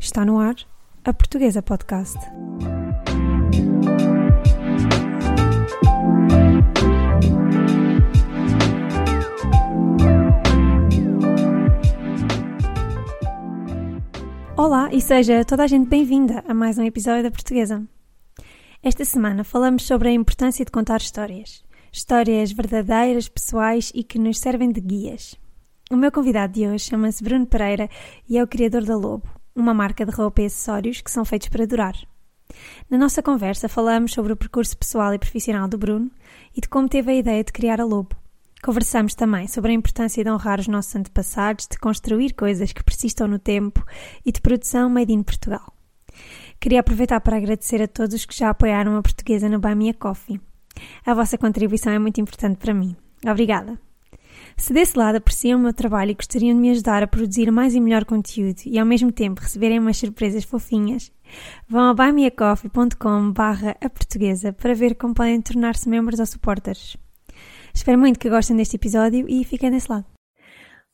Está no ar a Portuguesa Podcast. Olá e seja toda a gente bem-vinda a mais um episódio da Portuguesa. Esta semana falamos sobre a importância de contar histórias. Histórias verdadeiras, pessoais e que nos servem de guias. O meu convidado de hoje chama-se Bruno Pereira e é o criador da Lobo, uma marca de roupa e acessórios que são feitos para durar. Na nossa conversa falamos sobre o percurso pessoal e profissional do Bruno e de como teve a ideia de criar a Lobo. Conversamos também sobre a importância de honrar os nossos antepassados, de construir coisas que persistam no tempo e de produção made in Portugal. Queria aproveitar para agradecer a todos os que já apoiaram a portuguesa no Buy Coffee. A vossa contribuição é muito importante para mim. Obrigada. Se desse lado apreciam o meu trabalho e gostariam de me ajudar a produzir mais e melhor conteúdo e ao mesmo tempo receberem umas surpresas fofinhas, vão a buymeacoffee.com barra a portuguesa para ver como podem tornar-se membros ou supporters. Espero muito que gostem deste episódio e fiquem desse lado.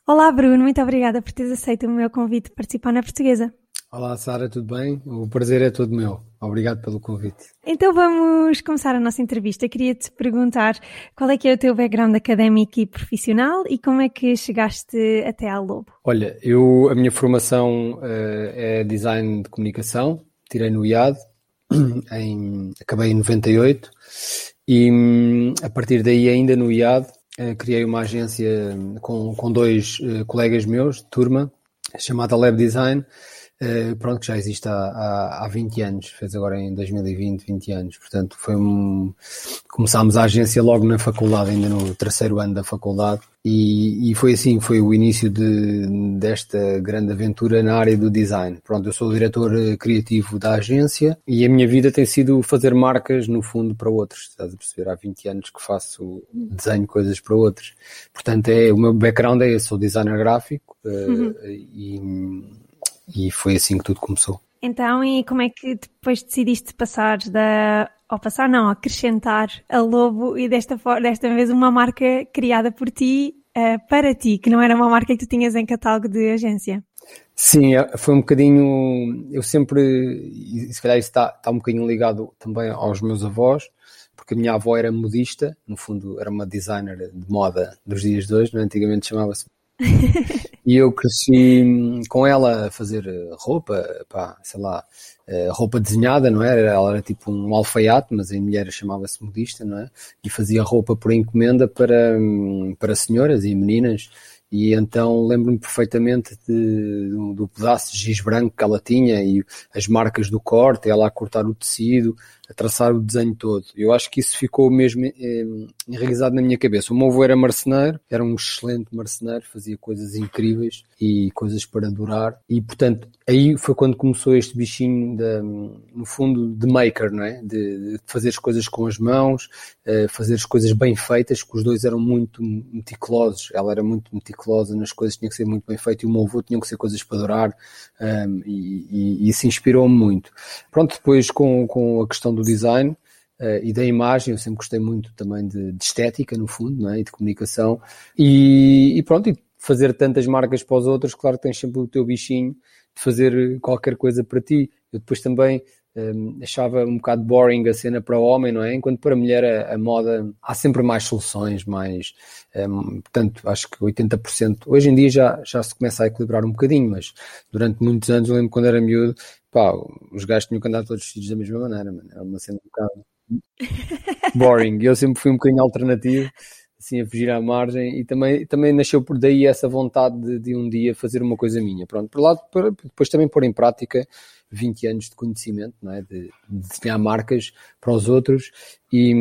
Olá Bruno, muito obrigada por teres aceito o meu convite de participar na portuguesa. Olá Sara, tudo bem? O prazer é todo meu. Obrigado pelo convite. Então vamos começar a nossa entrevista. Queria-te perguntar qual é que é o teu background académico e profissional e como é que chegaste até à Lobo? Olha, eu, a minha formação uh, é design de comunicação, tirei no IAD, em, acabei em 98 e a partir daí ainda no IAD uh, criei uma agência com, com dois uh, colegas meus de turma, chamada Lab Design, Uh, pronto, que já existe há, há, há 20 anos, fez agora em 2020, 20 anos, portanto foi um... começámos a agência logo na faculdade, ainda no terceiro ano da faculdade, e, e foi assim, foi o início de, desta grande aventura na área do design. Pronto, eu sou o diretor eh, criativo da agência e a minha vida tem sido fazer marcas, no fundo, para outros, estás a perceber? Há 20 anos que faço desenho coisas para outros, portanto é, o meu background é esse, sou designer gráfico, uh, uhum. e e foi assim que tudo começou. Então, e como é que depois decidiste passar da. Ou passar, não, acrescentar a Lobo e desta, desta vez uma marca criada por ti uh, para ti, que não era uma marca que tu tinhas em catálogo de agência? Sim, é, foi um bocadinho. Eu sempre. E se calhar isso está, está um bocadinho ligado também aos meus avós, porque a minha avó era modista, no fundo era uma designer de moda dos dias de hoje? É? antigamente chamava-se e eu cresci com ela a fazer eh, roupa, pá, sei lá, eh, roupa desenhada, não é? Ela era tipo um alfaiate, mas a mulher chamava-se modista, não é? E fazia roupa por encomenda para, hum, para senhoras e meninas. E então lembro-me perfeitamente de, do, do pedaço de giz branco que ela tinha e as marcas do corte, ela a cortar o tecido, a traçar o desenho todo. Eu acho que isso ficou mesmo eh, enraizado na minha cabeça. O meu avô era marceneiro, era um excelente marceneiro, fazia coisas incríveis e coisas para durar. E portanto, aí foi quando começou este bichinho, de, no fundo, de maker, não é? De, de fazer as coisas com as mãos, uh, fazer as coisas bem feitas, que os dois eram muito meticulosos. Ela era muito meticulosa nas coisas, tinha que ser muito bem feito, e o meu avô tinha que ser coisas para durar, um, e, e, e isso inspirou-me muito. Pronto, depois com, com a questão do design uh, e da imagem, eu sempre gostei muito também de, de estética, no fundo, não é? e de comunicação. E, e, pronto, e fazer tantas marcas para os outros, claro que tens sempre o teu bichinho de fazer qualquer coisa para ti. Eu depois também um, achava um bocado boring a cena para o homem, não é? Enquanto para a mulher a, a moda há sempre mais soluções, mais. Um, portanto, acho que 80%. Hoje em dia já, já se começa a equilibrar um bocadinho, mas durante muitos anos, eu lembro quando era miúdo, pá, os gajos tinham que andar todos vestidos da mesma maneira, mano. Era uma cena um bocado boring. Eu sempre fui um bocadinho alternativo, assim, a fugir à margem, e também, também nasceu por daí essa vontade de, de um dia fazer uma coisa minha. Pronto, por lado, depois também pôr em prática 20 anos de conhecimento, não é? de, de desenhar marcas para os outros e,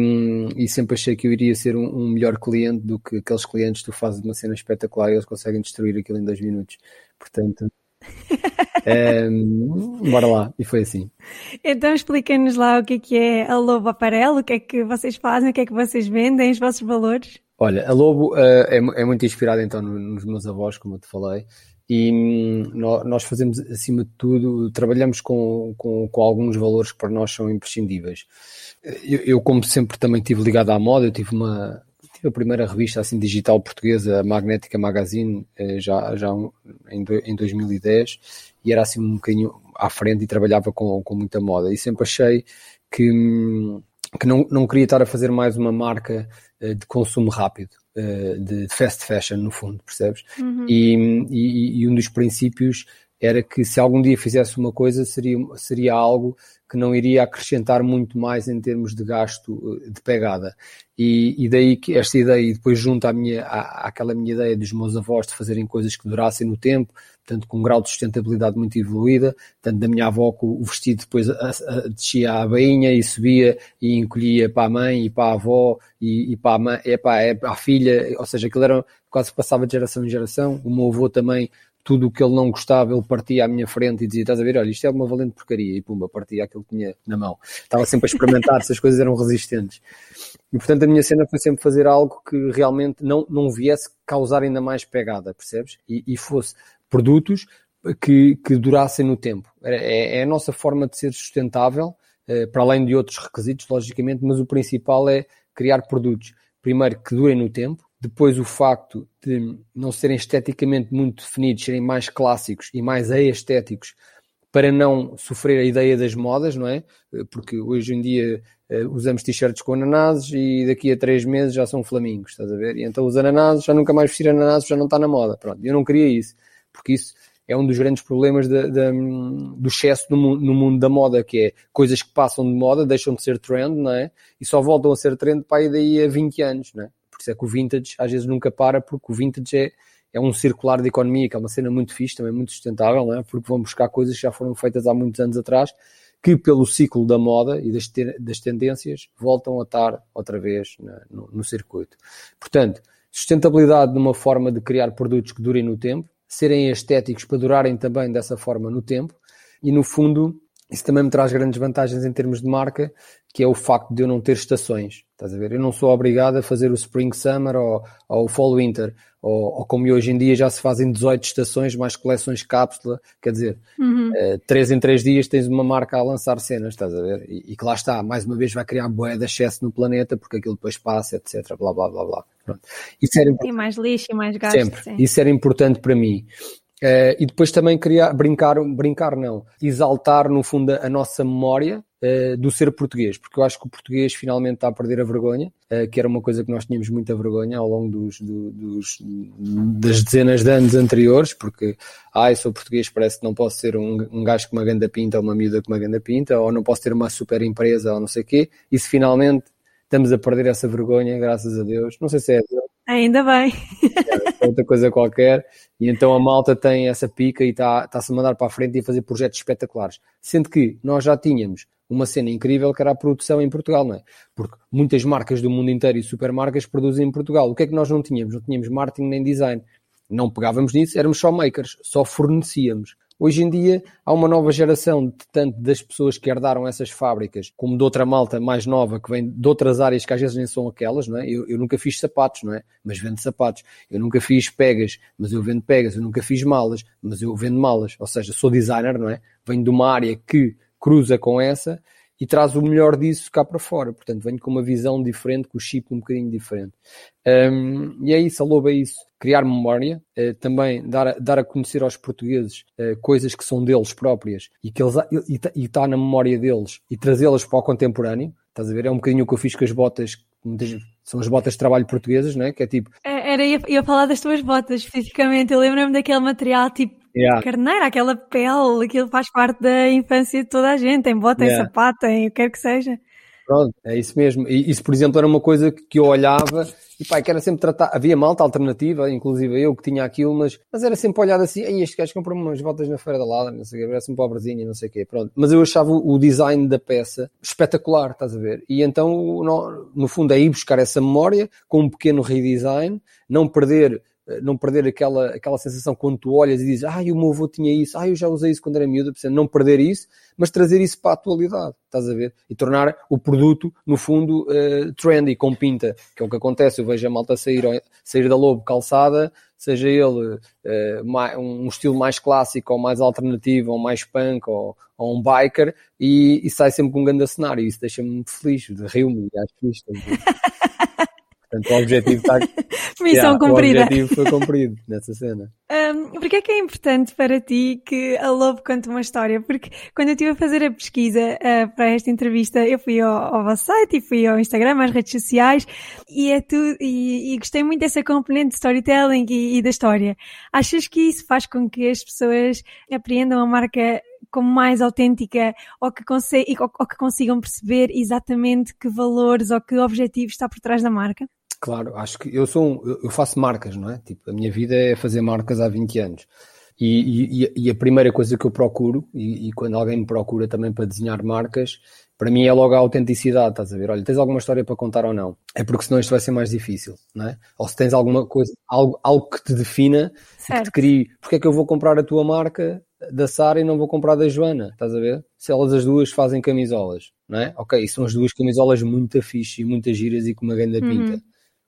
e sempre achei que eu iria ser um, um, melhor cliente do que aqueles clientes que tu fazes uma cena espetacular e eles conseguem destruir aquilo em dois minutos. Portanto, um, bora lá, e foi assim. Então expliquem-nos lá o que é que é a Lobo Aparelo, o que é que vocês fazem, o que é que vocês vendem, os vossos valores. Olha, a Lobo uh, é, é, muito inspirada então nos meus avós, como eu te falei, e hum, nós fazemos acima de tudo, trabalhamos com, com, com, alguns valores que para nós são imprescindíveis. Eu, eu, como sempre também estive ligado à moda, eu tive uma, a primeira revista assim digital portuguesa, a Magnética Magazine, eh, já, já em, em 2010, e era assim um bocadinho à frente e trabalhava com, com muita moda. E sempre achei que, que não, não queria estar a fazer mais uma marca uh, de consumo rápido, uh, de fast fashion, no fundo, percebes? Uhum. E, e, e um dos princípios era que se algum dia fizesse uma coisa seria, seria algo que não iria acrescentar muito mais em termos de gasto de pegada. E, e daí que esta ideia, e depois junto à minha, à, àquela minha ideia dos meus avós de fazerem coisas que durassem no tempo, tanto com um grau de sustentabilidade muito evoluída, tanto da minha avó que o vestido depois a, a, descia à bainha e subia e encolhia para a mãe e para a avó e, e para a mãe, é para, é para a filha, ou seja, aquilo era quase passava de geração em geração. O meu avô também tudo o que ele não gostava, ele partia à minha frente e dizia: Estás a ver, olha, isto é uma valente porcaria. E pumba, partia aquilo que tinha na mão. Estava sempre a experimentar se as coisas eram resistentes. E portanto a minha cena foi sempre fazer algo que realmente não, não viesse causar ainda mais pegada, percebes? E, e fosse produtos que, que durassem no tempo. É, é, a nossa forma de ser sustentável, eh, para além de outros requisitos, logicamente, mas o principal é criar produtos, primeiro, que durem no tempo, depois o facto de não serem esteticamente muito definidos, serem mais clássicos e mais aestéticos, para não sofrer a ideia das modas, não é? Porque hoje em dia uh, usamos t-shirts com ananases e daqui a três meses já são flamingos, estás a ver? E então os ananases, já nunca mais vestir ananases, já não está na moda. Pronto, eu não queria isso, porque isso é um dos grandes problemas do excesso no, no, mundo da moda, que é coisas que passam de moda, deixam de ser trend, não é? E só voltam a ser trend para aí daí a 20 anos, não é? Isso é que o vintage às vezes nunca para, porque o vintage é, é um circular de economia, que é uma cena muito fixe, também muito sustentável, não é? porque vão buscar coisas que já foram feitas há muitos anos atrás, que pelo ciclo da moda e das, das tendências voltam a estar outra vez no, no circuito. Portanto, sustentabilidade numa forma de criar produtos que durem no tempo, serem estéticos para durarem também dessa forma no tempo, e no fundo isso também me traz grandes vantagens em termos de marca, que é o facto de eu não ter estações. Estás a ver? Eu não sou obrigado a fazer o Spring Summer ou, ou o Fall Winter, ou, ou, como hoje em dia já se fazem 18 estações, mais coleções cápsula, quer dizer, uhum. uh, 3 em 3 dias tens uma marca a lançar cenas, estás a ver? E, e que lá está, mais uma vez vai criar boé de excesso no planeta, porque aquilo depois passa, etc, blá blá blá blá. Pronto. Isso era, e mais lixo e mais gasto. Sempre. Sim. Isso era importante para mim. Uh, e depois também queria brincar, brincar não, exaltar no fundo a nossa memória uh, do ser português, porque eu acho que o português finalmente está a perder a vergonha, uh, que era uma coisa que nós tínhamos muita vergonha ao longo dos, do, dos das dezenas de anos anteriores, porque, ai, sou português, parece que não posso ser um, um gajo com uma ganda pinta ou uma miúda com uma ganda pinta, ou não posso ter uma super empresa ou não sei o quê, e se finalmente estamos a perder essa vergonha, graças a Deus, não sei se é Ainda bem. É, outra coisa qualquer. E então a malta tem essa pica e está-se tá a mandar para a frente e a fazer projetos espetaculares. Sendo que nós já tínhamos uma cena incrível que era a produção em Portugal, não é? Porque muitas marcas do mundo inteiro e supermarcas produzem em Portugal. O que é que nós não tínhamos? Não tínhamos marketing nem design. Não pegávamos nisso, éramos só makers, só fornecíamos. Hoje em dia há uma nova geração, de, tanto das pessoas que herdaram essas fábricas, como de outra malta mais nova, que vem de outras áreas que às vezes nem são aquelas, não é? Eu, eu nunca fiz sapatos, não é? Mas vendo sapatos. Eu nunca fiz pegas, mas eu vendo pegas. Eu nunca fiz malas, mas eu vendo malas. Ou seja, sou designer, não é? Venho de uma área que cruza com essa e traz o melhor disso cá para fora. Portanto, venho com uma visão diferente, com o chip um bocadinho diferente. Um, e é isso, a Lobo é isso. Criar memória, uh, também dar dar a conhecer aos portugueses uh, coisas que são deles próprias e que eles e está na memória deles e trazê-las para o contemporâneo. Estás a ver? É um bocadinho o que eu fiz com as botas, são as botas de trabalho portuguesas, não é? Que é tipo. É, era, ia, ia falar das tuas botas especificamente. Eu lembro-me daquele material tipo Yeah. Carneira, aquela pele, aquilo faz parte da infância de toda a gente, tem bota, yeah. em sapato, tem o que quer que seja. Pronto, é isso mesmo. E isso, por exemplo, era uma coisa que eu olhava e pá, que era sempre tratar. Havia malta alternativa, inclusive eu que tinha aquilo, mas, mas era sempre olhado assim, Ei, este gajo comprou umas botas na Feira da Lada, não sei o que, parece um pobrezinho, não sei o quê. Pronto. Mas eu achava o design da peça espetacular, estás a ver? E então, no, fundo, é ir buscar essa memória com um pequeno redesign, não perder não perder aquela, aquela sensação quando tu olhas e dizes, ah, o meu avô tinha isso, ah, eu já usei isso quando era miúdo, não perder isso, mas trazer isso para a atualidade, estás a ver? E tornar o produto, no fundo, uh, trendy, com pinta, que é o que acontece, eu vejo a malta sair, sair da Lobo calçada, seja ele uh, um estilo mais clássico, ou mais alternativo, ou mais punk, ou, ou um biker, e, e, sai sempre com um grande cenário, isso deixa-me feliz, rio-me, acho fixe. Portanto, o objetivo está. Missão yeah, cumprida. O objetivo foi cumprido nessa cena. Um, Porquê é que é importante para ti que a Lobo conte uma história? Porque quando eu estive a fazer a pesquisa uh, para esta entrevista, eu fui ao, ao vosso site e fui ao Instagram, às redes sociais, e é tudo, e, e gostei muito dessa componente de storytelling e, e da história. Achas que isso faz com que as pessoas apreendam a marca como mais autêntica ou que, ou, ou que consigam perceber exatamente que valores ou que objetivos está por trás da marca? Claro, acho que eu sou um, eu faço marcas, não é? Tipo, a minha vida é fazer marcas há 20 anos. E, e, e a primeira coisa que eu procuro, e, e, quando alguém me procura também para desenhar marcas, para mim é logo a autenticidade, estás a ver? Olha, tens alguma história para contar ou não? É porque senão isto vai ser mais difícil, não é? Ou se tens alguma coisa, algo, algo que te defina, certo. que te crie, porque é que eu vou comprar a tua marca da Sara e não vou comprar da Joana, estás a ver? Se elas as duas fazem camisolas, não é? Ok, são as duas camisolas muito fixe e muito giras e com uma grande pinta. Uhum.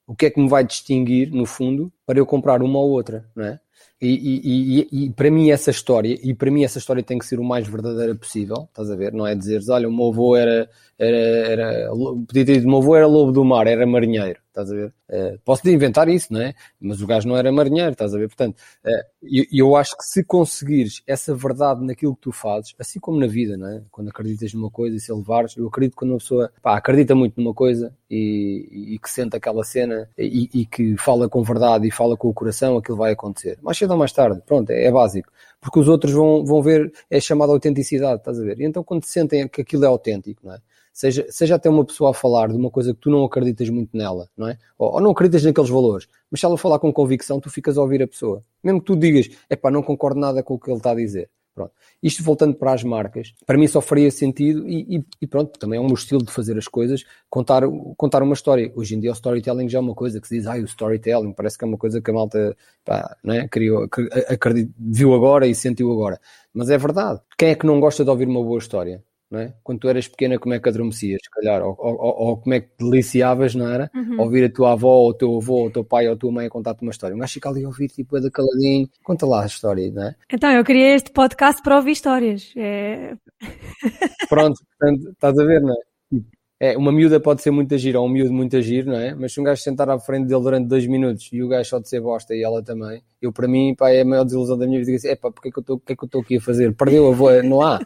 O que é que me vai distinguir, no fundo, para eu comprar uma ou outra, não é? E, e, e, e, para mim essa história, e para mim essa história tem que ser o mais verdadeira possível, estás a ver? Não é dizeres, olha, o meu avô era, era, era podia ter dito, o meu avô era lobo do mar, era marinheiro estás a ver? Uh, posso inventar isso, não é? Mas o gajo não era marinheiro, estás a ver? Portanto, uh, eu, eu acho que se conseguires essa verdade naquilo que tu fazes, assim como na vida, não é? Quando acreditas numa coisa e se elevares, eu acredito quando uma pessoa pá, acredita muito numa coisa e, que sente aquela cena e, que fala com verdade fala com o coração, aquilo vai acontecer. Mais cedo ou mais tarde, pronto, é, é básico. Porque os outros vão, vão ver, é chamada autenticidade, estás a ver? E então quando sentem que aquilo é autêntico, não é? seja, seja até uma pessoa a falar de uma coisa que tu não acreditas muito nela, não é? Ou, ou, não acreditas naqueles valores, mas se ela falar com convicção, tu ficas a ouvir a pessoa. Mesmo que tu digas, é pá, não concordo nada com o que ele está a dizer. Pronto. Isto voltando para as marcas, para mim só faria sentido e, e, e, pronto, também é um estilo de fazer as coisas, contar, contar uma história. Hoje em dia o storytelling já é uma coisa que se diz, ah, o storytelling parece que é uma coisa que a malta pá, não é? Criou, acredito, viu agora e sentiu agora. Mas é verdade. Quem é que não gosta de ouvir uma boa história? É? Quando tu eras pequena, como é que adormecias, se calhar, ou, ou, ou, como é que deliciavas, não era? Uhum. Ouvir a tua avó, ou o teu avô, ou o teu pai, ou a tua mãe a contar-te uma história. Um gajo fica ali a ouvir, tipo, é da caladinho, conta lá a história, não é? Então, eu queria este podcast para ouvir histórias. É... Pronto, portanto, estás a ver, não é? Tipo, é, uma miúda pode ser muito agir, ou um miúdo muito agir, não é? Mas se um gajo sentar à frente dele durante dois minutos e o gajo só de ser bosta e ela também, eu para mim, pá, é a maior desilusão da minha vida. É pá, porque é que eu estou aqui a fazer? Perdeu a voz, não há.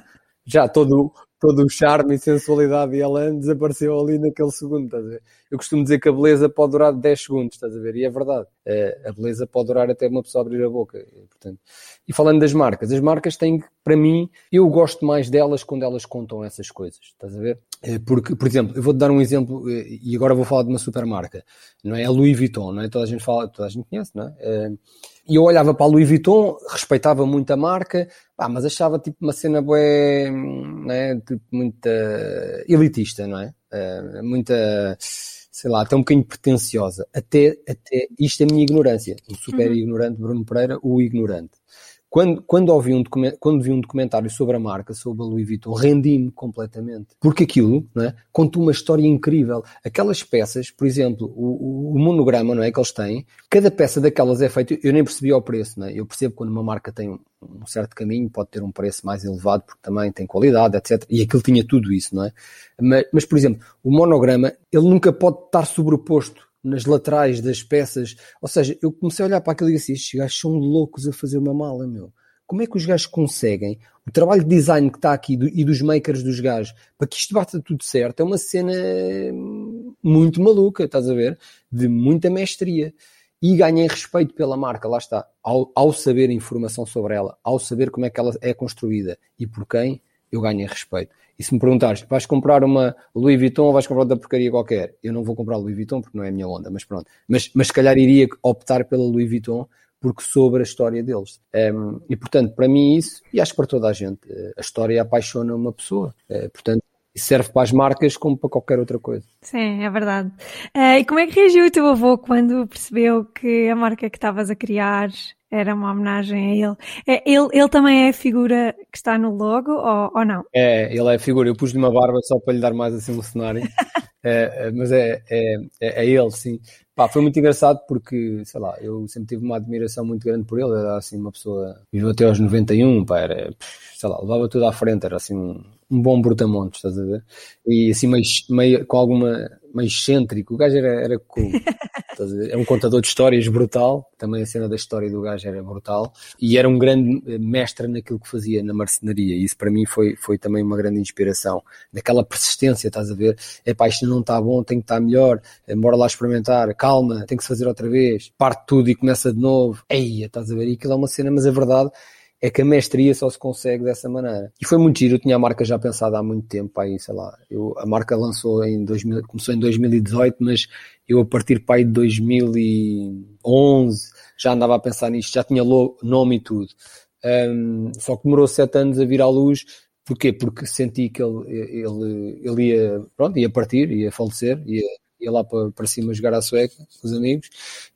Já todo, todo o charme e sensualidade e ela desapareceu ali naquele segundo, estás a ver? Eu costumo dizer que a beleza pode durar 10 segundos, estás a ver? E é verdade. É, a beleza pode durar até uma pessoa abrir a boca. E, portanto, e falando das marcas, as marcas têm, para mim, eu gosto mais delas quando elas contam essas coisas, estás a ver? É, porque, por exemplo, eu vou-te dar um exemplo, e agora vou falar de uma super marca, não é? A Louis Vuitton, não é? Toda a gente fala, toda a gente conhece, não é e eu olhava para a Louis Vuitton, respeitava muito a marca, pá, mas achava tipo uma cena bué, né, tipo, muita elitista, não é? Uh, muita, sei lá, até um bocadinho pretenciosa. Até, até isto é a minha ignorância. O super uhum. ignorante Bruno Pereira, o ignorante. Quando, quando, ouvi um quando vi um documentário sobre a marca, sobre a Louis Vuitton, rendi-me completamente. Porque aquilo é, conta uma história incrível. Aquelas peças, por exemplo, o, o, monograma não é, que eles têm, cada peça daquelas é feita, eu nem percebi o preço. Não é? Eu percebo quando uma marca tem um, um certo caminho, pode ter um preço mais elevado, porque também tem qualidade, etc. E aquilo tinha tudo isso, não é? Mas, mas por exemplo, o monograma, ele nunca pode estar sobreposto nas laterais das peças. Ou seja, eu comecei a olhar para aquilo e disse: estes gajos são loucos a fazer uma mala, meu. Como é que os gajos conseguem? O trabalho de design que está aqui do, e dos makers dos gajos para que isto bata tudo certo é uma cena muito maluca, estás a ver? De muita mestria. E ganhem respeito pela marca, lá está. Ao, ao saber informação sobre ela, ao saber como é que ela é construída e por quem, eu ganho respeito. E se me perguntares, vais comprar uma Louis Vuitton ou vais comprar outra porcaria qualquer? Eu não vou comprar Louis Vuitton porque não é a minha onda, mas pronto. Mas, mas se calhar iria optar pela Louis Vuitton porque soube a história deles. Um, e portanto, para mim isso, e acho que para toda a gente, eh, a história apaixona uma pessoa. Uh, portanto, serve para as marcas como para qualquer outra coisa. Sim, é verdade. Uh, e como é que reagiu o teu avô quando percebeu que a marca que estavas a criar era uma homenagem a ele. É, ele, ele também é a figura que está no logo ou, ou não? É, ele é a figura. Eu pus-lhe uma barba só para lhe dar mais assim um cenário. é, mas é, é, é, é ele, sim. Pá, foi muito engraçado porque, sei lá, eu sempre tive uma admiração muito grande por ele. Era assim uma pessoa. Viveu até aos 91, pá, era, sei lá, levava tudo à frente, era assim um, um bom brutamontes, estás a ver? E assim meio, meio com alguma meio excêntrico. O gajo era, era cool. é um contador de histórias brutal. Também a cena da história do gajo era brutal. E era um grande mestre naquilo que fazia na marcenaria. E isso para mim foi, foi também uma grande inspiração. Daquela persistência, estás a ver? É pá, isto não está bom, tem que estar melhor. Eh, bora lá experimentar. Calma, tem que se fazer outra vez. Parte tudo e começa de novo. Eia, estás a ver? E aquilo é uma cena, mas a verdade é que a mestria só se consegue dessa maneira. E foi muito giro, eu tinha a marca já pensada há muito tempo, aí, sei lá, eu, a marca lançou em 2000, começou em 2018, mas eu a partir para aí de 2011 já andava a pensar nisto, já tinha nome e tudo. Um, só que demorou sete anos a vir à luz, porquê? Porque senti que ele, ele, ele ia, pronto, ia partir, ia falecer, ia, ia lá para, para cima jogar à sueca com os amigos,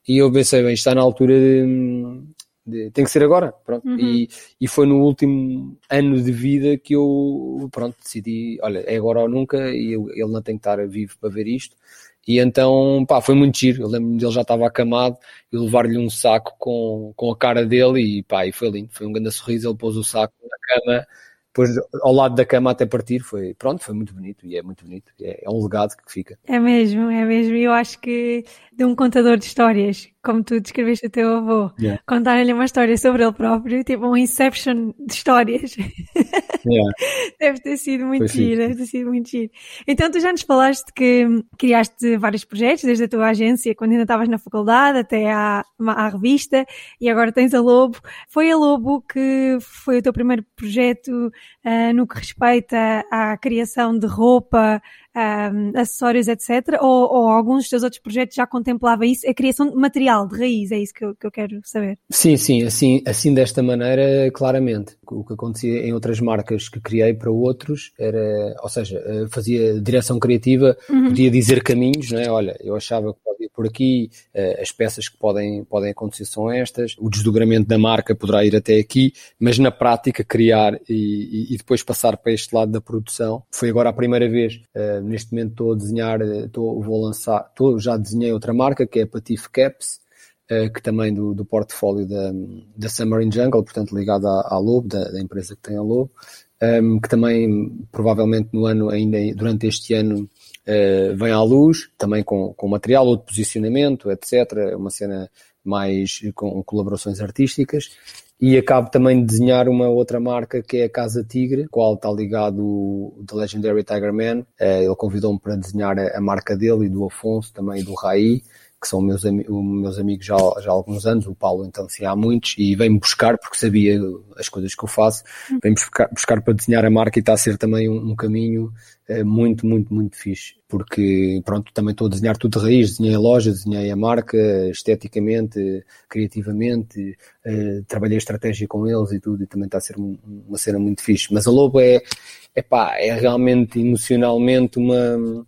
e eu pensei, bem, está na altura de, de, tem que ser agora, pronto. Uhum. E, e foi no último ano de vida que eu, pronto, decidi, olha, é agora ou nunca e eu, ele não tem que estar vivo para ver isto. E então, pá, foi muito giro. Eu lembro-me dele já estava acamado e levar-lhe um saco com, com a cara dele e pá, e foi lindo. Foi um grande sorriso. Ele pôs o saco na cama depois ao lado da cama até partir foi pronto foi muito bonito e é muito bonito. É, é um legado que fica. É mesmo é mesmo. Eu acho que de um contador de histórias como tu descreveste o teu avô yeah. contar-lhe uma história sobre ele próprio tipo um inception de histórias yeah. deve ter sido muito giro deve ter sido muito giro. Então tu já nos falaste que criaste vários projetos desde a tua agência quando ainda estavas na faculdade até à, à revista e agora tens a Lobo. Foi a Lobo que foi o teu primeiro projeto uh, no que respeita à criação de roupa, um, acessórios, etc. Ou, ou, alguns dos teus outros projetos já contemplava isso? A criação de material, de raiz, é isso que eu, que eu quero saber. Sim, sim, assim, assim desta maneira, claramente. O que acontecia em outras marcas que criei para outros era, ou seja, eh, fazia direção criativa, uhum. podia dizer caminhos, não é? Olha, eu achava que ir por aqui, eh, as peças que podem, podem acontecer são estas, o desdobramento da marca poderá ir até aqui, mas na prática criar e, e depois passar para este lado da produção. Foi agora a primeira vez uh, neste momento estou a desenhar, estou, vou lançar, estou, já desenhei outra marca que é a Patif Caps, que também do, do portfólio da, da Summer in Jungle, portanto ligada à, à Lobo, da, da, empresa que tem a Lobo, um, ehm, que também provavelmente no ano, ainda durante este ano, uh, vem à luz, também com, com material, outro posicionamento, etc. Uma cena mais com colaborações artísticas e acabo também de desenhar uma outra marca que é a Casa Tigre, qual está ligado o The Legendary Tiger Man. Eh, ele convidou-me para desenhar a marca dele e do Afonso, também do Raí, que são meus, meus amigos já, já há alguns anos, o Paulo então sim há muitos, e vem-me buscar, porque sabia as coisas que eu faço, vem-me buscar, buscar, para desenhar a marca e está a ser também um, um caminho é muito, muito, muito fixe, porque pronto, também estou a desenhar tudo de raiz, desenhei a loja, desenhei a marca, esteticamente, criativamente, uh, trabalhei a estratégia com eles e tudo, e também está a ser uma cena muito fixe. Mas a Lobo é, é pá, é realmente emocionalmente uma,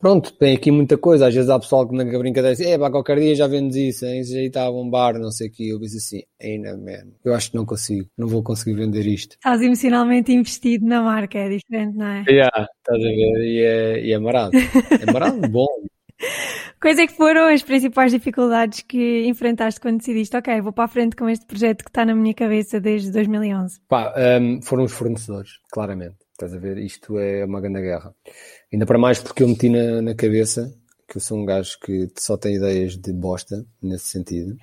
Pronto, tem aqui muita coisa. Às vezes há pessoal que na brincadeira diz, é pá, qualquer dia já vendes isso, hein? isso já está a bombar, não sei o que. Eu disse assim, ainda man, eu acho que não consigo, não vou conseguir vender isto. Estás emocionalmente investido na marca, é diferente, não é? Yeah, estás a ver, e é, e é marado. É marado, bom. Quais é que foram as principais dificuldades que enfrentaste quando decidiste, ok, vou para a frente com este projeto que está na minha cabeça desde 2011? Pá, um, foram os fornecedores, claramente. Estás a ver? Isto é uma grande guerra. Ainda para mais porque eu meti na, na cabeça que eu sou um gajo que só tem ideias de bosta, nesse sentido.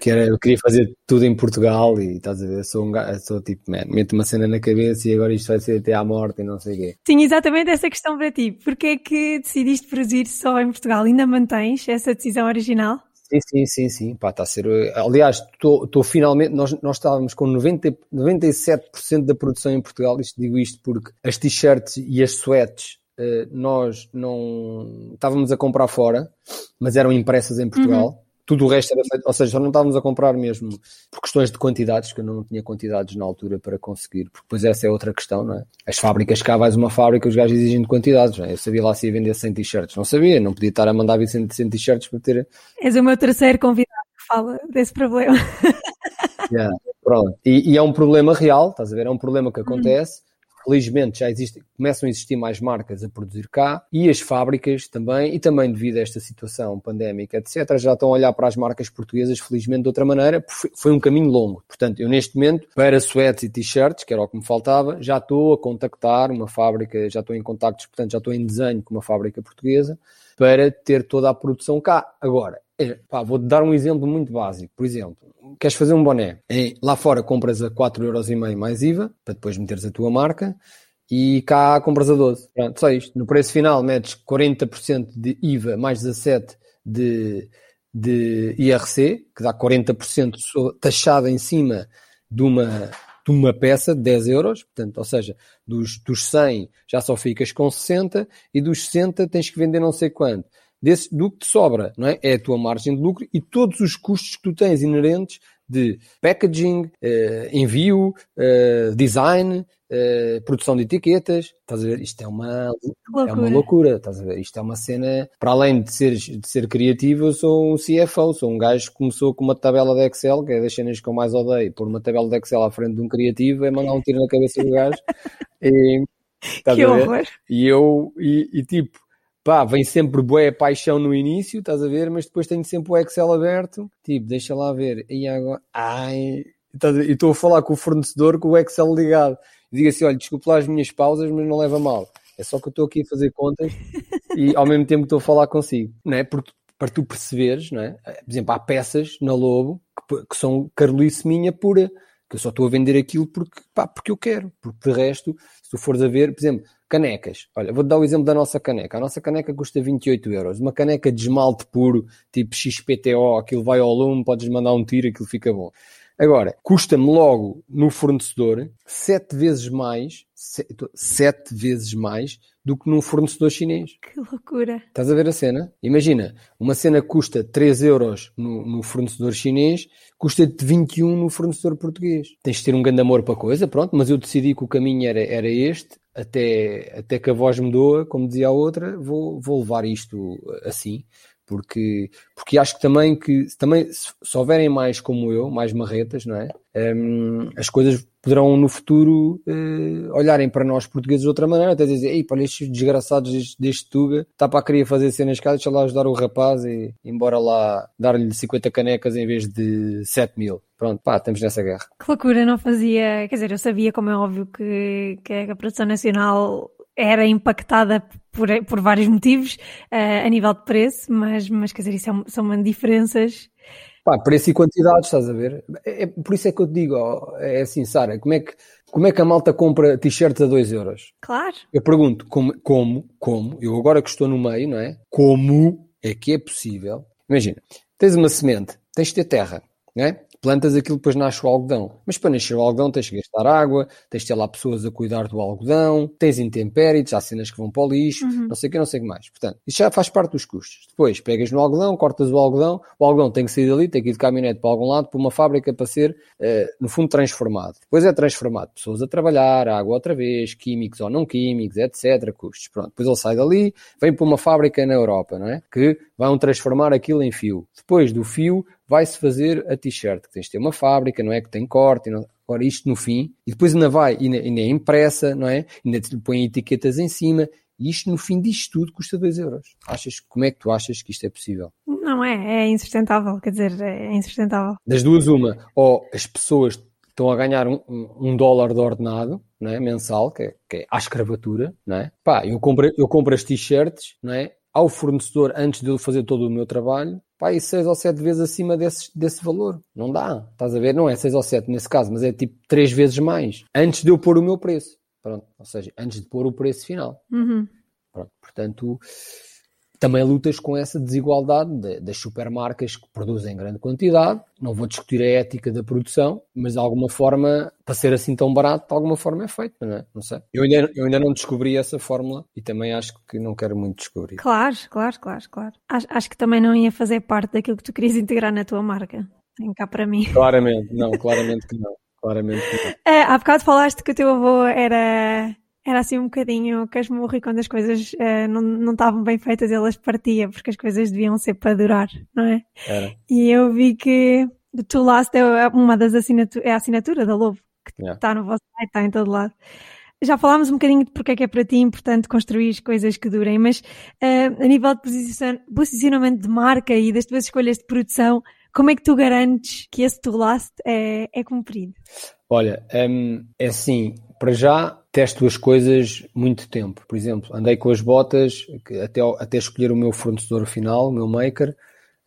Que era, eu queria fazer tudo em Portugal e estás a ver, sou um gajo, sou tipo, man, meto uma cena na cabeça e agora isto vai ser até à morte e não sei o quê. Tinha exatamente essa questão para ti. Porquê é que decidiste produzir só em Portugal? Ainda mantens essa decisão original? Sim, sim, sim, sim. Pá, está a ser. Aliás, estou finalmente. Nós, nós estávamos com 90, 97% da produção em Portugal. Isto digo isto porque as t-shirts e as sweats eh, nós não estávamos a comprar fora, mas eram impressas em Portugal. Uhum. Tudo o resto era feito, ou seja, só não estávamos a comprar mesmo por questões de quantidades, que eu não tinha quantidades na altura para conseguir, porque depois essa é outra questão, não é? As fábricas, cá vais uma fábrica, os gajos exigem de quantidades, não é? Eu sabia lá se ia vender 100 t-shirts, não sabia, não podia estar a mandar 100, 100 t-shirts para ter. És o meu terceiro convidado que fala desse problema. Yeah, pronto. E, e, é um problema real, estás a ver? É um problema que acontece. Uhum felizmente já existe, começam a existir mais marcas a produzir cá e as fábricas também, e também devido a esta situação pandémica, etc., já estão a olhar para as marcas portuguesas, felizmente de outra maneira, foi um caminho longo. Portanto, eu neste momento, para sweats e t-shirts, que era o que me faltava, já estou a contactar uma fábrica, já estou em contactos, portanto, já estou em desenho com uma fábrica portuguesa para ter toda a produção cá. Agora, é, pá, vou-te dar um exemplo muito básico. Por exemplo, queres fazer um boné? Em, lá fora compras a 4,5€ mais IVA, para depois meteres a tua marca, e cá compras a 12. Pronto, só isto. No preço final metes 40% de IVA mais 17% de, de IRC, que dá 40% taxado em cima de uma, de uma peça de 10 euros, portanto, ou seja, dos, dos 100 já só ficas com 60 e dos 60 tens que vender não sei quanto desse, do que te sobra, não é? É a tua margem de lucro e todos os custos que tu tens inerentes de packaging, eh, envio, eh, design, eh, produção de etiquetas. Estás a ver? Isto é uma, é uma loucura. Estás a ver? Isto é uma cena, para além de ser, de ser criativo, eu sou um CFO, sou um gajo que começou com uma tabela de Excel, que é das cenas que eu mais odeio, pôr uma tabela de Excel à frente de um criativo é mandar um tiro na cabeça do gajo. E, que horror! E eu, e, e tipo, pá, vem sempre boa paixão no início, estás a ver, mas depois tenho sempre o Excel aberto, tipo, deixa lá ver, e agora, ai, e estou a falar com o fornecedor com o Excel ligado, digo assim, olha, desculpe lá as minhas pausas, mas não leva mal, é só que eu estou aqui a fazer contas e ao mesmo tempo estou a falar consigo, não é? Porque para tu perceberes, não é? Por exemplo, há peças na Lobo que, que são carolice minha pura, que eu só estou a vender aquilo porque, pá, porque eu quero, porque de resto, se tu fores a ver, por exemplo, Canecas. Olha, vou-te dar o exemplo da nossa caneca. A nossa caneca custa 28 euros. Uma caneca de esmalte puro, tipo XPTO, aquilo vai ao lume, podes mandar um tiro, aquilo fica bom. Agora, custa-me logo no fornecedor sete vezes mais, sete vezes mais do que num fornecedor chinês. Que loucura! Estás a ver a cena? Imagina, uma cena custa 3 euros no, no fornecedor chinês, custa-te 21 no fornecedor português. Tens de ter um grande amor para a coisa, pronto, mas eu decidi que o caminho era, era este, até, até que a voz me doa, como dizia a outra, vou, vou levar isto assim porque, porque acho que também que também se, se houverem mais como eu, mais marretas, não é? Um, as coisas poderão no futuro uh, olharem para nós portugueses de outra maneira, até dizer, ei, para estes desgraçados deste, deste Tuga, está para querer fazer cenas cá, deixa lá ajudar o rapaz e embora lá dar-lhe 50 canecas em vez de 7 mil. Pronto, pá, estamos nessa guerra. Que loucura, não fazia, quer dizer, eu sabia como é óbvio que, que a produção nacional era impactada por, por vários motivos uh, a nível de preço, mas, mas quer dizer, isso é, são diferenças. Pá, preço e quantidade, estás a ver? É, é, por isso é que eu te digo, é assim, Sara, como é que, como é que a malta compra t-shirts a 2 euros? Claro. Eu pergunto, como, como, como, eu agora que estou no meio, não é? Como é que é possível? Imagina, tens uma semente, tens de ter terra, não é? Plantas aquilo depois nasce o algodão. Mas para nascer o algodão tens que gastar água, tens de ter lá pessoas a cuidar do algodão, tens intempéries, há cenas que vão para o lixo, uhum. não sei o que, não sei o que mais. Portanto, isso já faz parte dos custos. Depois pegas no algodão, cortas o algodão, o algodão tem que sair dali, tem que ir de caminhonete para algum lado, para uma fábrica para ser, uh, no fundo, transformado. Depois é transformado, pessoas a trabalhar, água outra vez, químicos ou não químicos, etc. Custos. Pronto, depois ele sai dali, vem para uma fábrica na Europa, não é? Que vão transformar aquilo em fio. Depois do fio, vai-se fazer a t-shirt, que tens de ter uma fábrica, não é? Que tem corte, não... agora isto no fim, e depois ainda vai, ainda, ainda é impressa, não é? Ainda te põe etiquetas em cima, e isto no fim disto tudo custa 2 euros. Achas, como é que tu achas que isto é possível? Não é, é insustentável, quer dizer, é insustentável. Das duas uma, ou as pessoas estão a ganhar um, um, dólar de ordenado, não é? Mensal, que é, que é à escravatura, não é? Pá, eu compro, eu compro as t-shirts, não é? Ao fornecedor antes de eu fazer todo o meu trabalho, pá, e 6 ou 7 vezes acima desse, desse valor. Não dá. Estás a ver? Não é 6 ou 7 nesse caso, mas é tipo 3 vezes mais. Antes de eu pôr o meu preço. Pronto. Ou seja, antes de pôr o preço final. Uhum. Pronto. Portanto, também lutas com essa desigualdade de, das supermarcas que produzem grande quantidade. Não vou discutir a ética da produção, mas de alguma forma, para ser assim tão barato, de alguma forma é feito, não é? Não sei. Eu ainda, eu ainda não descobri essa fórmula e também acho que não quero muito descobrir. Claro, claro, claro, claro. Acho, acho que também não ia fazer parte daquilo que tu querias integrar na tua marca. Tem cá para mim. Claramente, não, claramente que não. Claramente que não. É, há bocado falaste que o teu avô era era assim um bocadinho casmurro e quando as coisas uh, não, não estavam bem feitas ele as partia, porque as coisas deviam ser para durar, não é? Era. E eu vi que tu Last é uma das assinaturas, é a assinatura da Lobo, que está yeah. no vosso site, está em todo lado. já falámos um bocadinho de porque é que é para ti importante construir coisas que durem, mas uh, a nível de posicionamento de marca e das tuas escolhas de produção, como é que tu garantes que esse to last é, é cumprido? Olha, um, é assim, para já testo as coisas muito tempo. Por exemplo, andei com as botas até, até escolher o meu fornecedor final, o meu maker,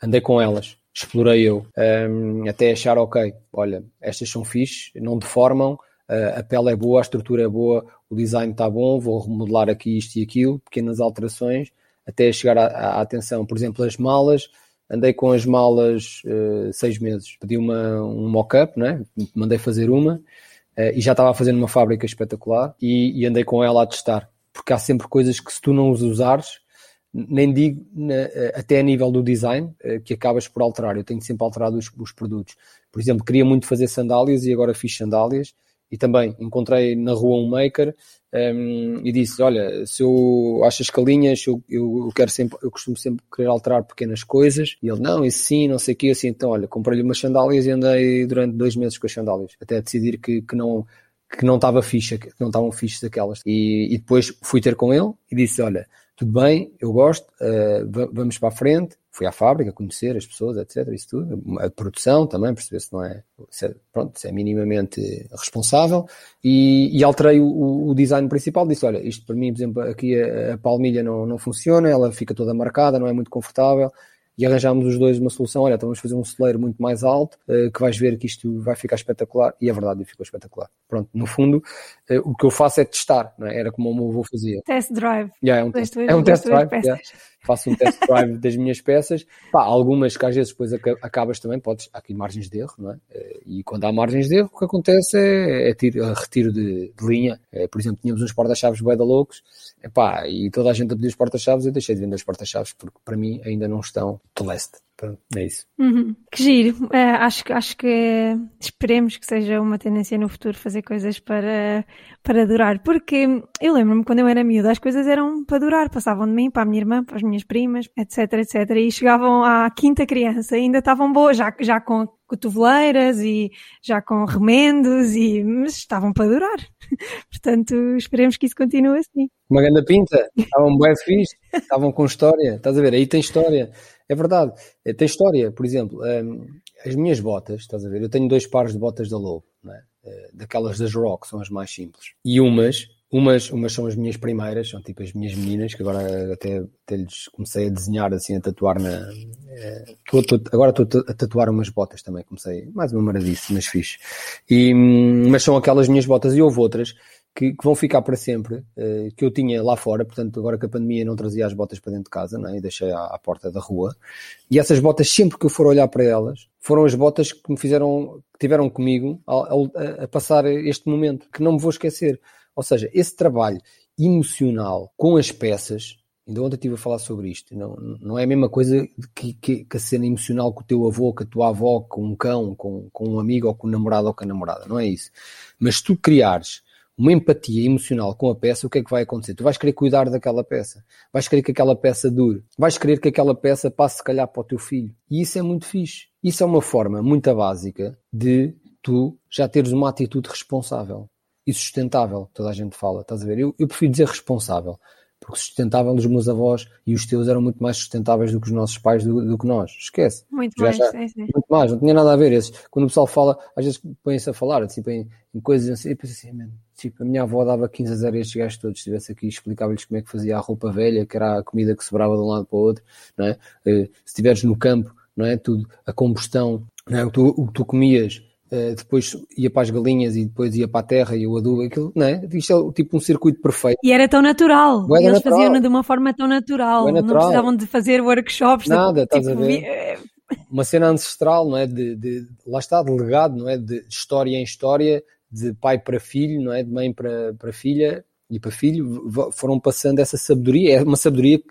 andei com elas, explorei eu, um, até achar ok, olha, estas são fixe, não deformam, a pele é boa, a estrutura é boa, o design está bom, vou remodelar aqui isto e aquilo, pequenas alterações, até chegar à, atenção. Por exemplo, as malas, andei com as malas uh, seis meses, pedi uma, um mock-up, né? mandei fazer uma, e já estava a fazer numa fábrica espetacular, e, e, andei com ela a testar, porque há sempre coisas que se tu não os usares, nem digo na, eh, até a nível do design, que acabas por alterar, eu tenho sempre alterado os, os produtos. Por exemplo, queria muito fazer sandálias e agora fiz sandálias, e também encontrei na rua um maker um, e disse: Olha, se eu acho as calinhas, eu, eu, quero sempre, eu costumo sempre querer alterar pequenas coisas. E ele: Não, isso sim, não sei o que. Assim, então, olha, comprei-lhe umas sandálias e andei durante dois meses com as sandálias, até decidir que, que não que não estava ficha, que não estavam fichas aquelas. E, e, depois fui ter com ele e disse: Olha, tudo bem, eu gosto, uh, vamos para a frente. Fui à fábrica conhecer as pessoas, etc. Isso tudo. A produção também, perceber se não é, se é, pronto, se é minimamente responsável. E, e alterei o, o, design principal. Disse: Olha, isto para mim, por exemplo, aqui a, a palmilha não, não funciona, ela fica toda marcada, não é muito confortável e arranjámos os dois uma solução. Olha, então vamos fazer um celeiro muito mais alto, uh, que vais ver que isto vai ficar espetacular. E a verdade, ficou espetacular. Pronto, no fundo, uh, o que eu faço é testar, não é? era como o meu avô fazia. Test drive. Yeah, é um, test, é um test drive. Yeah faço um test drive das minhas peças. Pá, algumas que às vezes depois acabas também, podes, há aqui margens de erro, não é? Eh, e quando há margens de erro, o que acontece é, é tiro, é retiro de, de linha. É, por exemplo, tínhamos uns porta-chaves bué da loucos, epá, e toda a gente a pedir os porta-chaves, eu deixei de vender os porta-chaves porque para mim ainda não estão de leste. Pronto, é isso. Uhum. Que giro. É, acho, acho que esperemos que seja uma tendência no futuro fazer coisas para, para durar. Porque eu lembro-me quando eu era miúda, as coisas eram para durar. Passavam de mim para a minha irmã, para as minhas primas, etc, etc. E chegavam à quinta criança e ainda estavam boas, já, já com cotoveleiras e já com remendos, e, mas estavam para durar. Portanto, esperemos que isso continue assim. Uma grande pinta, estavam bem fixe, estavam com história, estás a ver? Aí tem história. É verdade, é, tem história. Por exemplo, um, as minhas botas, estás a ver? Eu tenho dois pares de botas da Lobo, é? Eh, daquelas das Rock, são as mais simples. E umas, umas, umas são as minhas primeiras, são tipo as minhas meninas, que agora até, até lhes comecei a desenhar, assim, a tatuar na. É, tô, tô, agora estou a tatuar umas botas também, comecei, mais uma maradice, mas fixe. E, hum, mas são aquelas minhas botas e houve outras que, que, vão ficar para sempre, uh, que eu tinha lá fora, portanto, agora que a pandemia não trazia as botas para dentro de casa, não é? e deixei à, à, porta da rua. E essas botas, sempre que eu for olhar para elas, foram as botas que me fizeram, que tiveram comigo a, a, a passar este momento, que não me vou esquecer. Ou seja, esse trabalho emocional com as peças, ainda ontem estive a falar sobre isto, não, não é a mesma coisa que, que, que a cena emocional com o teu avô, com a tua avó, com um cão, com, com um amigo, ou com um namorado ou com a namorada, não é isso. Mas tu criares uma empatia emocional com a peça, o que é que vai acontecer? Tu vais querer cuidar daquela peça, vais querer que aquela peça dure, vais querer que aquela peça passe, se calhar, para o teu filho. E isso é muito fixe. Isso é uma forma muito básica de tu já teres uma atitude responsável e sustentável. Toda a gente fala, estás a ver? Eu, eu prefiro dizer responsável, porque sustentável os meus avós e os teus eram muito mais sustentáveis do que os nossos pais, do, do que nós. Esquece. Muito mais, já, sim. Muito mais, não tinha nada a ver. Esses, quando o pessoal fala, às vezes põem-se a falar assim, em, em coisas assim, eu penso assim, tipo, a minha avó dava 15 a 0 a estes gajos todos, se estivesse aqui, explicava-lhes como é que fazia a roupa velha, que era a comida que sobrava de um lado para o outro, não é? Eh, se estiveres no campo, não é? Tudo, a combustão, não é? o, que tu, o que tu comias, depois ia para as galinhas e depois ia para a terra e o adubo, aquilo, não é? Isto é tipo um circuito perfeito. E era tão natural. Boa Eles faziam de uma forma tão natural. natural. Não precisavam de fazer workshops. Nada, de, estás tipo, a ver? Eh, uma cena ancestral, não é? De, de, lá está, de legado, não é? De história em história, de pai para filho, não é? De mãe para, para filha e para filho, foram passando essa sabedoria. É uma sabedoria que,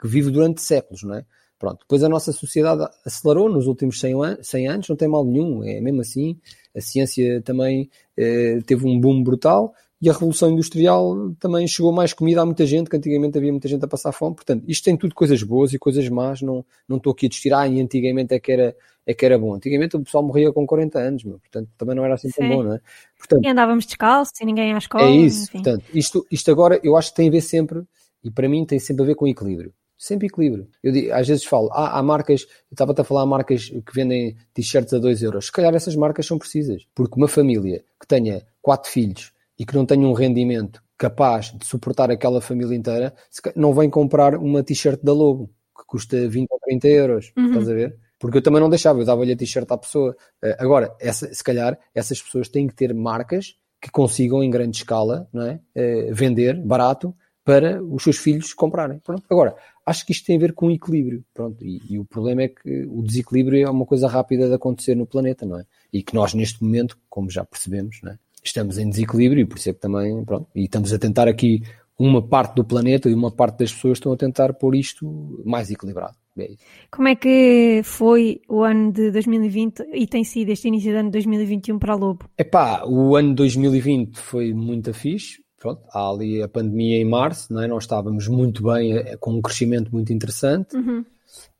que vive durante séculos, não é? Pronto, depois a nossa sociedade acelerou nos últimos 100, an 100 anos, não tem mal nenhum, é mesmo assim. A ciência também eh, teve um boom brutal, e a Revolução Industrial também chegou mais comida a muita gente, que antigamente havia muita gente a passar fome. Portanto, isto tem tudo coisas boas e coisas más. Não, não estou aqui a discutir, ah, e antigamente é que, era, é que era bom. Antigamente o pessoal morria com 40 anos, meu. portanto também não era assim Sim. tão bom, não é? Portanto, e andávamos descalços e ninguém à escola. É isso, enfim. portanto, isto, isto agora eu acho que tem a ver sempre, e para mim tem sempre a ver com equilíbrio. Sempre equilíbrio. Eu digo, às vezes falo, ah, há marcas, eu estava-te a falar há marcas que vendem t-shirts a 2 euros. Se calhar essas marcas são precisas. Porque uma família que tenha quatro filhos e que não tenha um rendimento capaz de suportar aquela família inteira, não vem comprar uma t-shirt da Lobo, que custa 20 ou 30 euros. Uhum. Estás a ver? Porque eu também não deixava, eu dava-lhe a t-shirt à pessoa. Eh, agora, essa, se calhar, essas pessoas têm que ter marcas que consigam, em grande escala, não é? Eh, vender barato para os seus filhos comprarem. Pronto. Agora, acho que isto tem a ver com equilíbrio. Pronto. E, e, o problema é que o desequilíbrio é uma coisa rápida de acontecer no planeta, não é? E que nós, neste momento, como já percebemos, é? estamos em desequilíbrio e por isso é que também, pronto, e estamos a tentar aqui, uma parte do planeta e uma parte das pessoas estão a tentar pôr isto mais equilibrado. É Como é que foi o ano de 2020 e tem sido este início de ano de 2021 para a Lobo? Epá, o ano de 2020 foi muito fixe, pronto, há ali a pandemia em março, não é? nós estávamos muito bem, eh, com um crescimento muito interessante. Uhum.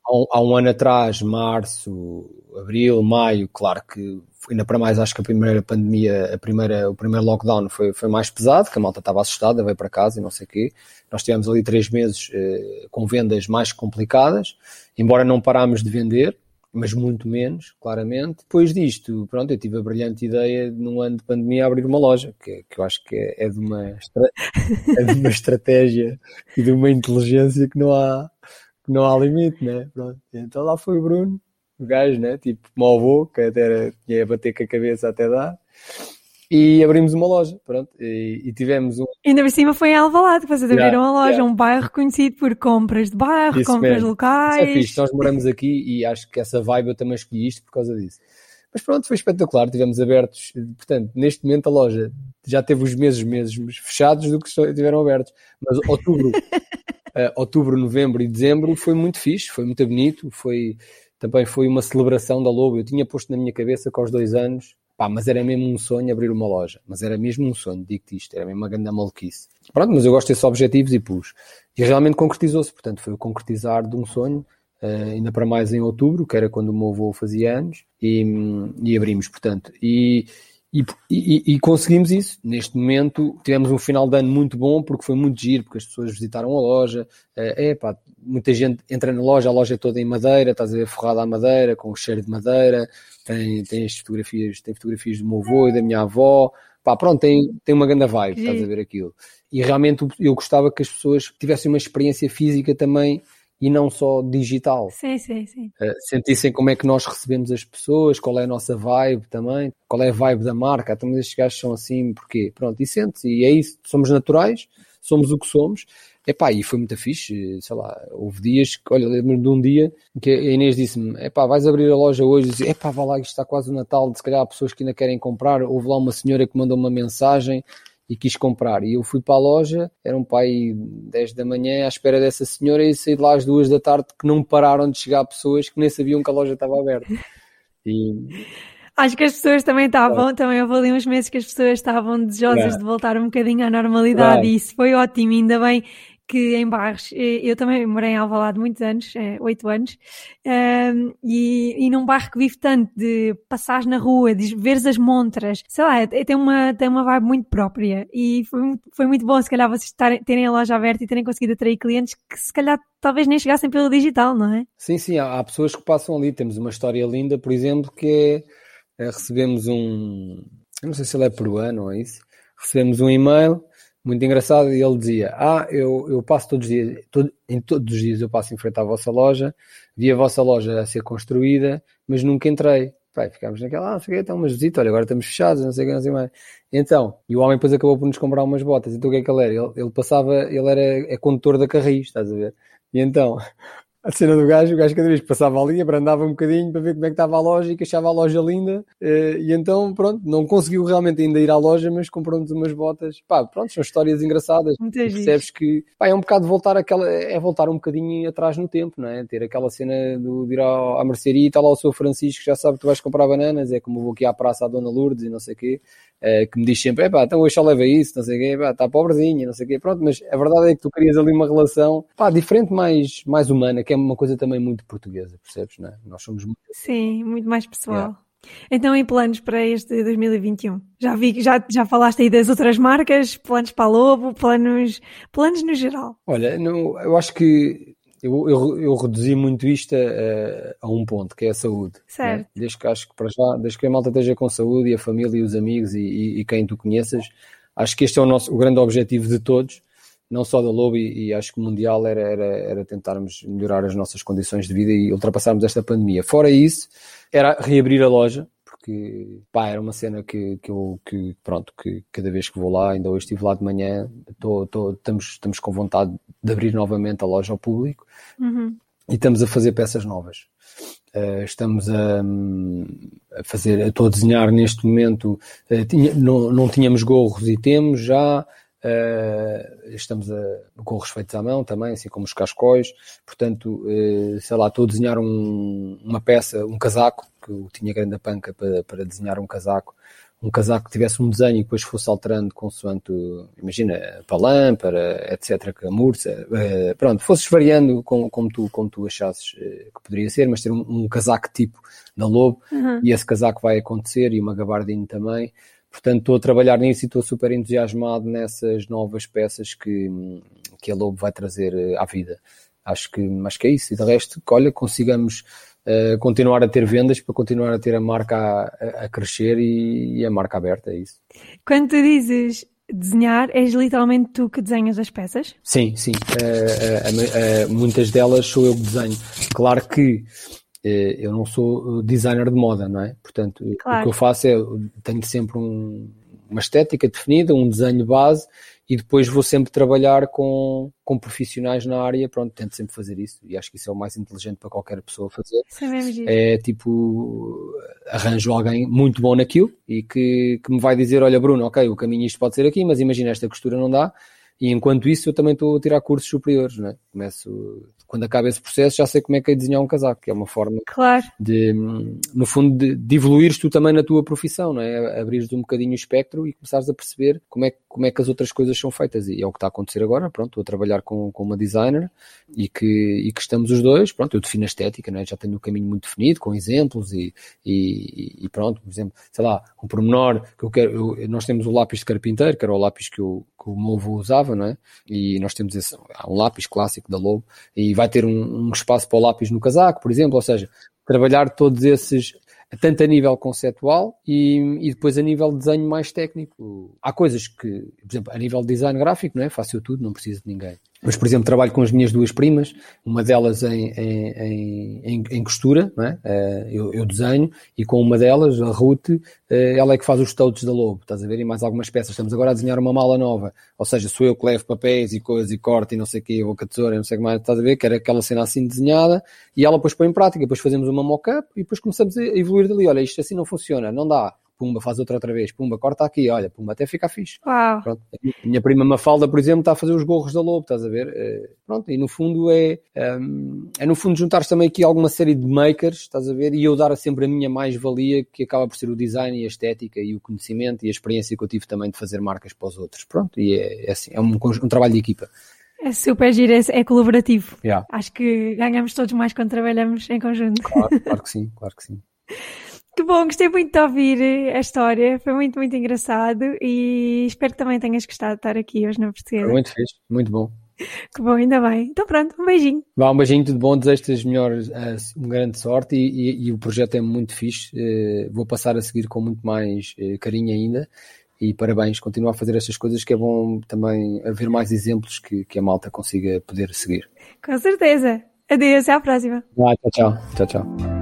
Há, um, há, um, ano atrás, março, abril, maio, claro que ainda para mais acho que a primeira pandemia, a primeira, o primeiro lockdown foi, foi mais pesado, que a malta estava assustada, veio para casa e não sei o quê. Nós tivemos ali três meses eh, com vendas mais complicadas, embora não parámos de vender, mas muito menos, claramente. Depois disto, pronto, eu tive a brilhante ideia de, num ano de pandemia, abrir uma loja, que, que eu acho que é, é de uma, é de uma estratégia e de uma inteligência que não há, que não há limite, né? Pronto. Então lá foi o Bruno, o gajo, né? Tipo, meu que até era, tinha a bater com a cabeça até dar e abrimos uma loja, pronto, e, e tivemos um... Ainda por cima foi em Alvalade que vocês abriram yeah, uma loja, yeah. um bairro conhecido por compras de bairro, Isso compras mesmo. locais... Isso é fixe, nós moramos aqui e acho que essa vibe eu também escolhi isto por causa disso. Mas pronto, foi espetacular, tivemos abertos, portanto, neste momento a loja já teve os meses mesmos fechados do que estiveram abertos, mas outubro, uh, outubro, novembro e dezembro foi muito fixe, foi muito bonito, foi, também foi uma celebração da Lobo, eu tinha posto na minha cabeça que aos dois anos Pá, mas era mesmo um sonho abrir uma loja. Mas era mesmo um sonho, digo-te isto. Era mesmo uma grande maluquice. Pronto, mas eu gosto desses objetivos e pus. E realmente concretizou-se. Portanto, foi o concretizar de um sonho. Uh, ainda para mais em outubro, que era quando o meu avô fazia anos. E, e abrimos, portanto. E, e, e, e, conseguimos isso. Neste momento tivemos um final de ano muito bom porque foi muito giro, porque as pessoas visitaram a loja. É, pá, muita gente entra na loja, a loja é toda em madeira, estás a ver forrada à madeira, com o cheiro de madeira. Tem, tem as fotografias, tem fotografias do meu avô e da minha avó. Pá, pronto, tem, tem uma grande vibe, estás a ver aquilo. E realmente eu gostava que as pessoas tivessem uma experiência física também e não só digital. Sim, sim, sim. Uh, sentissem como é que nós recebemos as pessoas, qual é a nossa vibe também, qual é a vibe da marca. Então, estes gajos são assim, porquê? Pronto, e sente-se, e é isso, somos naturais, somos o que somos. Epá, e foi muito fixe, sei lá, houve dias olha, lembro-me de um dia que a Inês disse-me, epá, vais abrir a loja hoje, e disse, epá, vá lá, isto está quase o Natal, se calhar há pessoas que ainda querem comprar, houve lá uma senhora que mandou uma mensagem, e quis comprar. E eu fui para a loja, era um pai 10 da manhã à espera dessa senhora e saí de lá às duas da tarde que não pararam de chegar pessoas que nem sabiam que a loja estava aberta. E... Acho que as pessoas também estavam, também houve ali uns meses que as pessoas estavam desejosas de voltar um bocadinho à normalidade claro. e isso foi ótimo, ainda bem que em Barros, eh, eu também morei em Alvalade muitos anos, eh, oito anos, um, e, e num bairro que vive tanto de passares na rua, de veres as montras, sei lá, é, tem uma, tem uma vibe muito própria e foi, foi muito bom se calhar vocês tarem, terem a loja aberta e terem conseguido atrair clientes que se calhar talvez nem chegassem pelo digital, não é? Sim, sim, há, há pessoas que passam ali, temos uma história linda, por exemplo, que é, é recebemos um, eu não sei se ele é peruano ou é isso, recebemos um e-mail muito engraçado, e ele dizia: Ah, eu, eu passo todos os dias, todo, em todos os dias eu passo em frente à vossa loja, vi a vossa loja a ser construída, mas nunca entrei. Pai, ficámos naquela, ah, fiquei então umas visitas, olha, agora estamos fechados, não sei o que, não sei mais. Então, e o homem depois acabou por nos comprar umas botas. Então o que é que ele era? Ele, ele passava, ele era é condutor da Carris, estás a ver? E então, a cena do gajo, o gajo cada vez que passava ali, abrandava um bocadinho para ver como é que estava a loja e que achava a loja linda. Eh, e então, pronto, não conseguiu realmente ainda ir à loja, mas comprou-nos umas botas. Pá, pronto, são histórias engraçadas. Muito percebes que, pá, é um bocado voltar aquela, é voltar um bocadinho atrás no tempo, não é? Ter aquela cena do, de ir à, à mercearia e está lá o seu Francisco, já sabe que tu vais comprar bananas, é como vou aqui à praça à Dona Lourdes e não sei o quê. Uh, que me diz sempre, pá, então hoje só leva isso, não sei o quê, pá, está pobrezinha, não sei o quê, pronto, mas a verdade é que tu querias ali uma relação, pá, diferente, mais, mais humana, que é uma coisa também muito portuguesa, percebes, não é? Nós somos muito... Sim, muito mais pessoal. Yeah. Então, em planos para este 2021? Já vi já, já falaste aí das outras marcas, planos para a Lobo, planos, planos no geral. Olha, não, eu acho que eu, eu, eu, reduzi muito isto a, a, um ponto, que é a saúde. Né? Certo. Né? Desde que acho que para já, desde que a malta esteja com saúde e a família e os amigos e, e, e quem tu conheças, acho que este é o nosso o grande objetivo de todos, não só da Lobo e, e acho que o mundial era, era, era tentarmos melhorar as nossas condições de vida e ultrapassarmos esta pandemia. Fora isso, era reabrir a loja, porque pá, era uma cena que, que eu que, pronto, que cada vez que vou lá, ainda hoje estive lá de manhã, tô, tô, estamos, estamos com vontade de abrir novamente a loja ao público uhum. e estamos a fazer peças novas. Uh, estamos a, a, fazer, estou a desenhar neste momento, uh, tinha, não, não tínhamos gorros e temos já, Uh, estamos a, gorros feitos à mão também, assim como os cascóis. Portanto, uh, sei lá, estou a desenhar um, uma peça, um casaco, que eu tinha grande panca para, para desenhar um casaco. Um casaco que tivesse um desenho e depois fosse alterando consoante, imagina, para lâmpada, etc., que a mursa, uh, pronto, fosses variando como, como, tu, como tu achasses que poderia ser, mas ter um, um casaco tipo na Lobo, uhum. e esse casaco vai acontecer, e uma gabardine também. Portanto, estou a trabalhar nisso e estou super entusiasmado nessas novas peças que, que a Lobo vai trazer eh, à vida. Acho que, acho que é isso. E de resto, olha, consigamos uh, continuar a ter vendas para continuar a ter a marca a, a crescer e, e, a marca aberta, é isso. Quando tu dizes desenhar, és literalmente tu que desenhas as peças? Sim, sim. Uh, uh, muitas delas sou eu que desenho. Claro que eu não sou designer de moda, não é? Portanto, claro. o que eu faço é, tenho sempre um, uma estética definida, um desenho base e depois vou sempre trabalhar com, com profissionais na área, pronto, tento sempre fazer isso e acho que isso é o mais inteligente para qualquer pessoa fazer. É tipo, arranjo alguém muito bom naquilo e que, que me vai dizer, olha Bruno, ok, o caminho isto pode ser aqui, mas imagina esta costura não dá, e enquanto isso eu também estou a tirar cursos superiores, não é? Começo quando acaba esse processo, já sei como é que é desenhar um casaco, que é uma forma claro. de, no fundo, de, de evoluires tu também na tua profissão, não é? Abrires um bocadinho o espectro e começares a perceber como é, como é que as outras coisas são feitas. E é o que está a acontecer agora, pronto, estou a trabalhar com, com uma designer e que, e que estamos os dois, pronto, eu defino a estética, não é? Já tenho o um caminho muito definido, com exemplos e, e, e, pronto, por exemplo, sei lá, um pormenor que eu quero, eu, nós temos o lápis de carpinteiro, que era o lápis que, eu, que o meu avô usava, não é? E nós temos esse, há um lápis clássico da Lobo e vai ter um, um espaço para o lápis no casaco, por exemplo, ou seja, trabalhar todos esses tanto a nível conceptual e, e, depois a nível de desenho mais técnico. Há coisas que, por exemplo, a nível de design gráfico, não é? Faço eu tudo, não preciso de ninguém. Mas, por exemplo, trabalho com as minhas duas primas, uma delas em, em, em, em costura, é? Eh, eu, eu, desenho, e com uma delas, a Ruth, eh, ela é que faz os totes da Lobo, estás a ver? E mais algumas peças. Estamos agora a desenhar uma mala nova, ou seja, sou eu que levo papéis e coisas e corte e não sei o quê, ou com a tesoura não sei o que mais, estás a ver? Que era aquela cena assim desenhada, e ela depois põe em prática, depois fazemos uma mock-up e depois começamos a evoluir dali. Olha, isto assim não funciona, não dá pumba, faz outra outra vez, pumba, corta aqui, olha, pumba, até fica fixe. Uau. Pronto. A minha prima Mafalda, por exemplo, está a fazer os gorros da Lobo, estás a ver? É, pronto, e no fundo é, é, é no fundo juntar também aqui alguma série de makers, estás a ver? E eu dar sempre a minha mais-valia, que acaba por ser o design e a estética e o conhecimento e a experiência que eu tive também de fazer marcas para os outros. Pronto, e é, é assim, é um, um trabalho de equipa. É super giro, é, é colaborativo. Yeah. Acho que ganhamos todos mais quando trabalhamos em conjunto. Claro, claro que sim, claro que sim. Que bom, gostei muito de ouvir a história, foi muito, muito engraçado e espero que também tenhas gostado de estar aqui hoje na Portuguesa. Foi muito fixe, muito bom. Que bom, ainda bem. Então pronto, um beijinho. Vá, um beijinho, tudo bom, desejo-te as melhores, uma grande sorte e, e, e, o projeto é muito fixe, uh, vou passar a seguir com muito mais carinho ainda e parabéns, continua a fazer estas coisas que é bom também haver mais exemplos que, que a malta consiga poder seguir. Com certeza. Adeus, até à próxima. Ah, tchau, tchau. tchau, tchau.